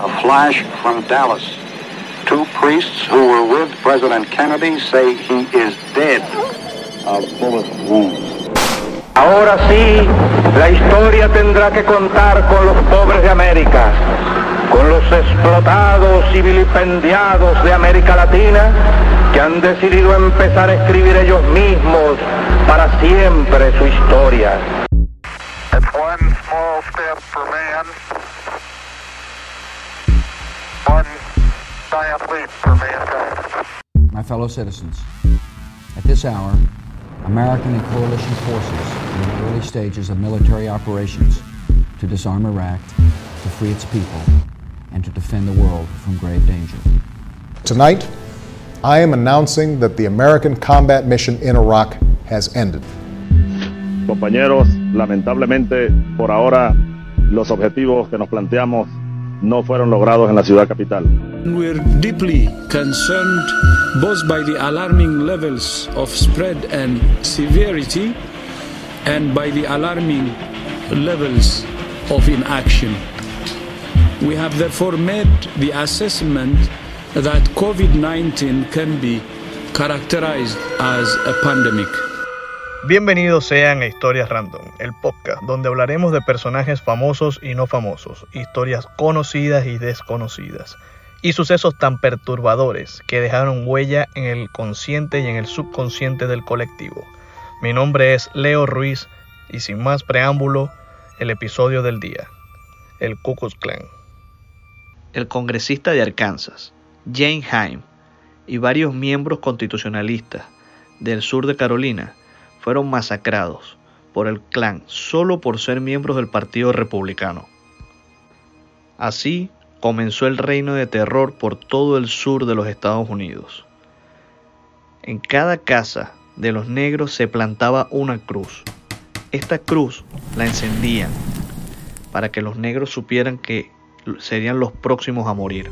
A flash from Dallas. Two priests who were with President Kennedy say he is dead of bullet wounds. Ahora sí, la historia tendrá que contar con los pobres de América, con los explotados y vilipendiados de América Latina que han decidido empezar a escribir ellos mismos para siempre su historia. It's one small step for man, one giant leap for mankind. My fellow citizens, at this hour, American and coalition forces are in the early stages of military operations to disarm Iraq, to free its people, and to defend the world from grave danger. Tonight, I am announcing that the American combat mission in Iraq has ended. Compañeros, lamentablemente por ahora los objetivos que nos planteamos no fueron logrados en la ciudad capital. We're deeply concerned both by the alarming levels of spread and severity and by the alarming levels of inaction. We have therefore made the assessment that COVID 19 can be characterized as a pandemic. Bienvenidos sean a Historias Random, el podcast donde hablaremos de personajes famosos y no famosos, historias conocidas y desconocidas, y sucesos tan perturbadores que dejaron huella en el consciente y en el subconsciente del colectivo. Mi nombre es Leo Ruiz y sin más preámbulo, el episodio del día, el Ku Klux Klan. El congresista de Arkansas, Jane Haim, y varios miembros constitucionalistas del sur de Carolina fueron masacrados por el clan solo por ser miembros del Partido Republicano. Así comenzó el reino de terror por todo el sur de los Estados Unidos. En cada casa de los negros se plantaba una cruz. Esta cruz la encendían para que los negros supieran que serían los próximos a morir.